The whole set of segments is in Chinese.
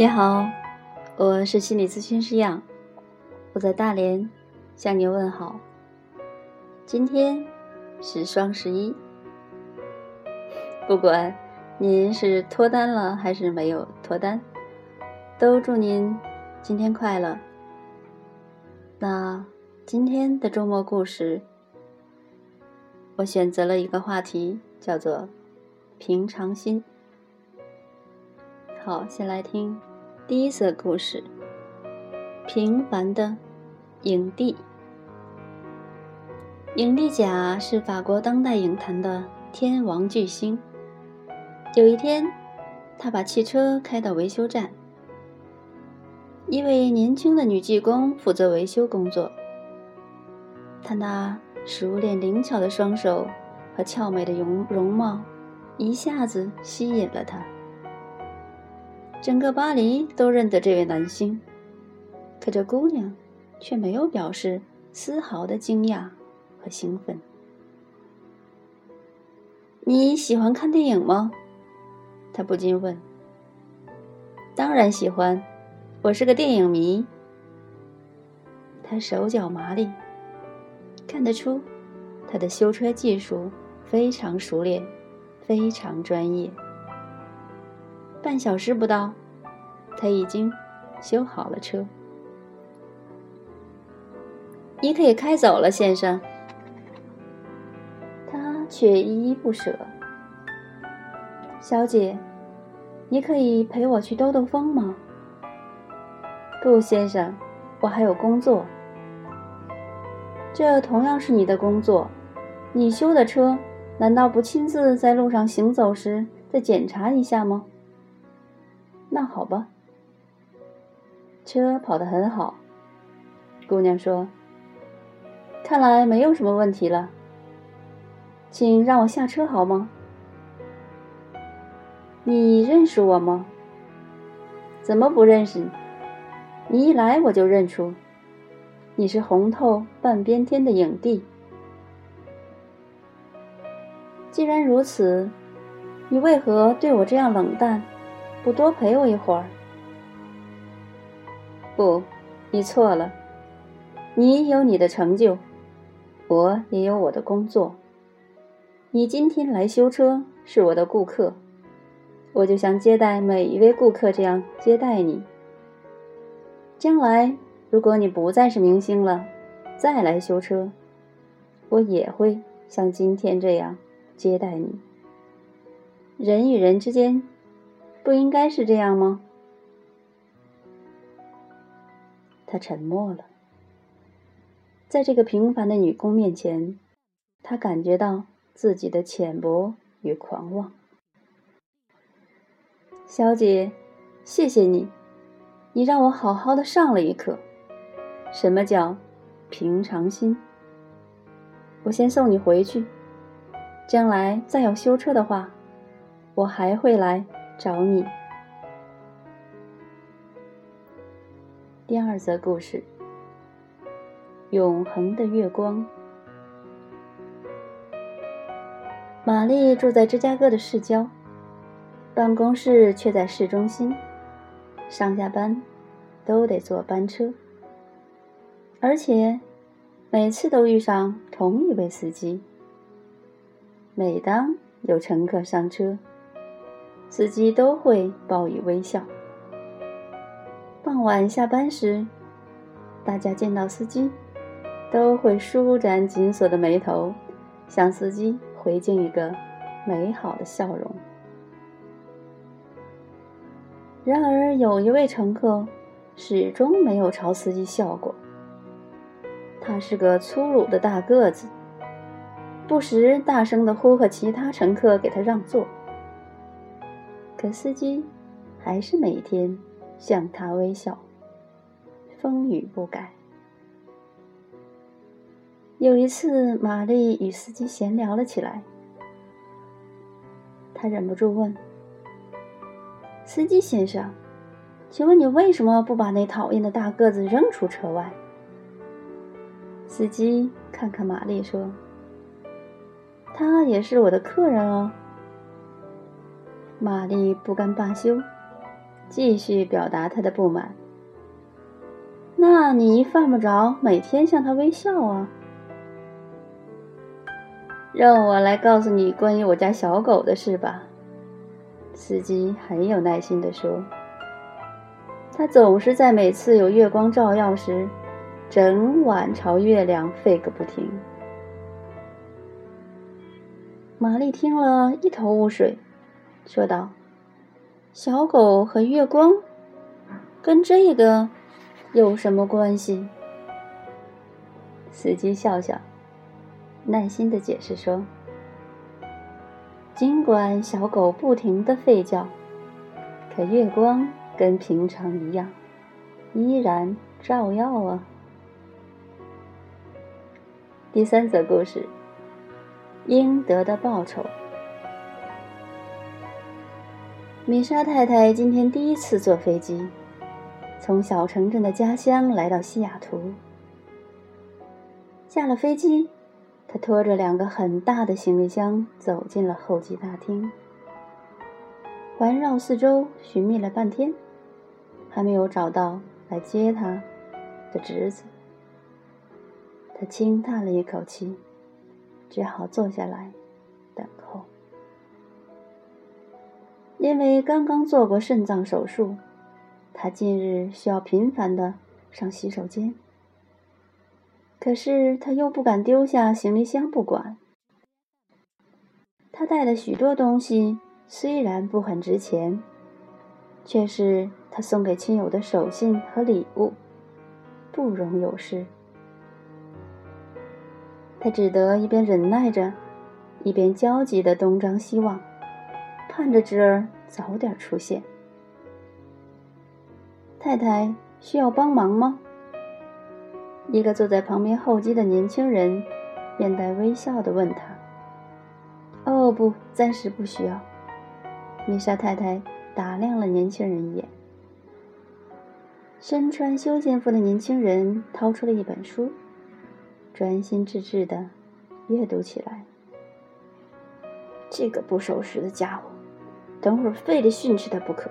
你好，我是心理咨询师杨，我在大连向您问好。今天是双十一，不管您是脱单了还是没有脱单，都祝您今天快乐。那今天的周末故事，我选择了一个话题，叫做“平常心”。好，先来听。第一则故事：平凡的影帝。影帝甲是法国当代影坛的天王巨星。有一天，他把汽车开到维修站，一位年轻的女技工负责维修工作。她那熟练灵巧的双手和俏美的容容貌，一下子吸引了他。整个巴黎都认得这位男星，可这姑娘却没有表示丝毫的惊讶和兴奋。你喜欢看电影吗？他不禁问。当然喜欢，我是个电影迷。他手脚麻利，看得出他的修车技术非常熟练，非常专业。半小时不到，他已经修好了车。你可以开走了，先生。他却依依不舍。小姐，你可以陪我去兜兜风吗？不，先生，我还有工作。这同样是你的工作。你修的车，难道不亲自在路上行走时再检查一下吗？那好吧，车跑得很好。姑娘说：“看来没有什么问题了，请让我下车好吗？”你认识我吗？怎么不认识？你一来我就认出，你是红透半边天的影帝。既然如此，你为何对我这样冷淡？不多陪我一会儿？不，你错了。你有你的成就，我也有我的工作。你今天来修车是我的顾客，我就像接待每一位顾客这样接待你。将来如果你不再是明星了，再来修车，我也会像今天这样接待你。人与人之间。不应该是这样吗？他沉默了。在这个平凡的女工面前，他感觉到自己的浅薄与狂妄。小姐，谢谢你，你让我好好的上了一课。什么叫平常心？我先送你回去。将来再有修车的话，我还会来。找你。第二则故事：永恒的月光。玛丽住在芝加哥的市郊，办公室却在市中心，上下班都得坐班车，而且每次都遇上同一位司机。每当有乘客上车，司机都会报以微笑。傍晚下班时，大家见到司机，都会舒展紧锁的眉头，向司机回敬一个美好的笑容。然而，有一位乘客始终没有朝司机笑过。他是个粗鲁的大个子，不时大声地呼喝其他乘客给他让座。可司机还是每天向他微笑，风雨不改。有一次，玛丽与司机闲聊了起来，她忍不住问：“司机先生，请问你为什么不把那讨厌的大个子扔出车外？”司机看看玛丽说：“他也是我的客人哦。”玛丽不甘罢休，继续表达她的不满。那你犯不着每天向他微笑啊！让我来告诉你关于我家小狗的事吧。司机很有耐心地说：“他总是在每次有月光照耀时，整晚朝月亮吠个不停。”玛丽听了一头雾水，说道：“小狗和月光，跟这个有什么关系？”司机笑笑，耐心的解释说。尽管小狗不停的吠叫，可月光跟平常一样，依然照耀啊。第三则故事：应得的报酬。米莎太太今天第一次坐飞机，从小城镇的家乡来到西雅图。下了飞机。他拖着两个很大的行李箱走进了候机大厅，环绕四周寻觅了半天，还没有找到来接他的侄子。他轻叹了一口气，只好坐下来因为刚刚做过肾脏手术，他近日需要频繁的上洗手间。可是他又不敢丢下行李箱不管。他带了许多东西，虽然不很值钱，却是他送给亲友的手信和礼物，不容有失。他只得一边忍耐着，一边焦急的东张西望，盼着侄儿早点出现。太太需要帮忙吗？一个坐在旁边候机的年轻人，面带微笑地问他：“哦，不，暂时不需要。”米莎太太打量了年轻人一眼。身穿休闲服的年轻人掏出了一本书，专心致志地阅读起来。这个不守时的家伙，等会儿非得训斥他不可。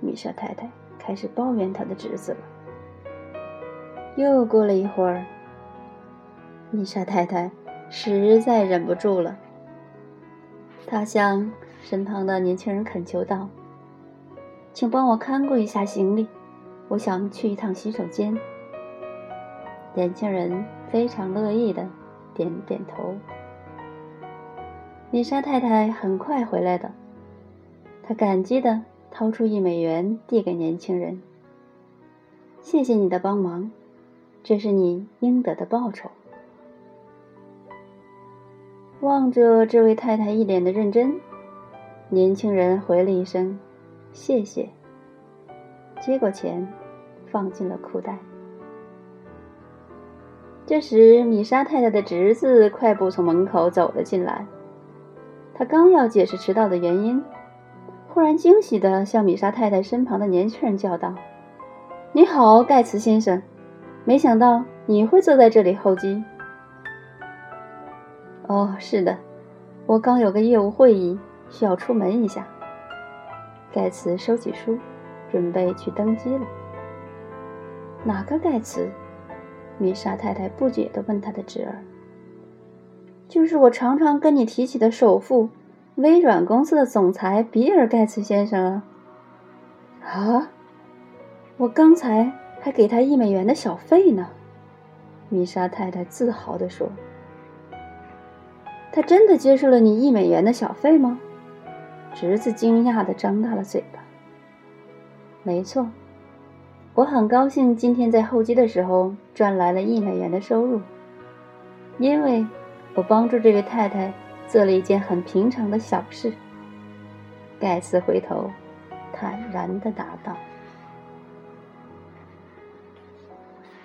米莎太太开始抱怨他的侄子了。又过了一会儿，米莎太太实在忍不住了。她向身旁的年轻人恳求道：“请帮我看顾一下行李，我想去一趟洗手间。”年轻人非常乐意的点点头。米莎太太很快回来的，他感激的掏出一美元递给年轻人：“谢谢你的帮忙。”这是你应得的报酬。望着这位太太一脸的认真，年轻人回了一声“谢谢”，接过钱，放进了裤袋。这时，米莎太太的侄子快步从门口走了进来。他刚要解释迟到的原因，突然惊喜地向米莎太太身旁的年轻人叫道：“你好，盖茨先生。”没想到你会坐在这里候机。哦，是的，我刚有个业务会议，需要出门一下。盖茨收起书，准备去登机了。哪个盖茨？米莎太太不解地问他的侄儿。就是我常常跟你提起的首富，微软公司的总裁比尔·盖茨先生啊。我刚才。还给他一美元的小费呢，米莎太太自豪地说：“他真的接受了你一美元的小费吗？”侄子惊讶地张大了嘴巴。“没错，我很高兴今天在候机的时候赚来了一美元的收入，因为我帮助这位太太做了一件很平常的小事。”盖茨回头，坦然地答道。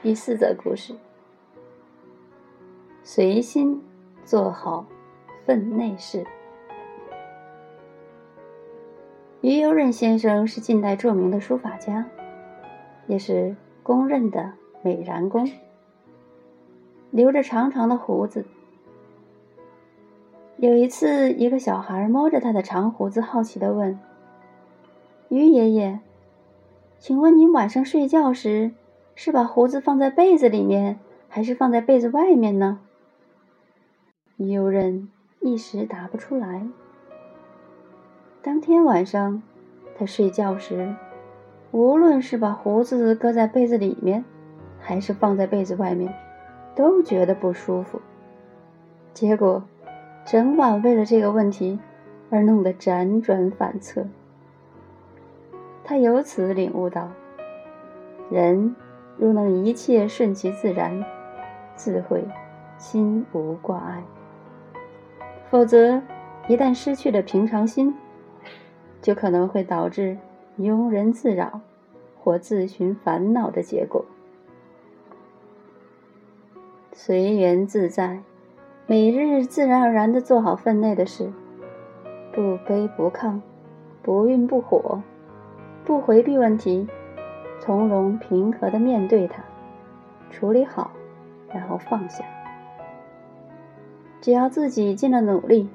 第四则故事：随心做好分内事。于右任先生是近代著名的书法家，也是公认的美髯公，留着长长的胡子。有一次，一个小孩摸着他的长胡子，好奇地问：“于爷爷，请问您晚上睡觉时是把胡子放在被子里面，还是放在被子外面呢？有人一时答不出来。当天晚上，他睡觉时，无论是把胡子搁在被子里面，还是放在被子外面，都觉得不舒服。结果，整晚为了这个问题而弄得辗转反侧。他由此领悟到：人若能一切顺其自然，自会心无挂碍；否则，一旦失去了平常心，就可能会导致庸人自扰或自寻烦恼的结果。随缘自在，每日自然而然地做好分内的事，不卑不亢，不愠不火。不回避问题，从容平和的面对它，处理好，然后放下。只要自己尽了努力，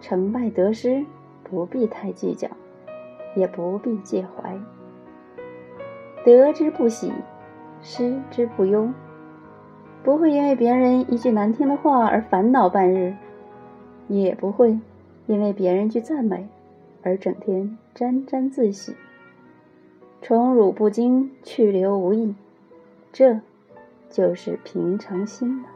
成败得失不必太计较，也不必介怀。得之不喜，失之不忧，不会因为别人一句难听的话而烦恼半日，也不会因为别人句赞美而整天沾沾自喜。宠辱不惊，去留无意，这就是平常心了。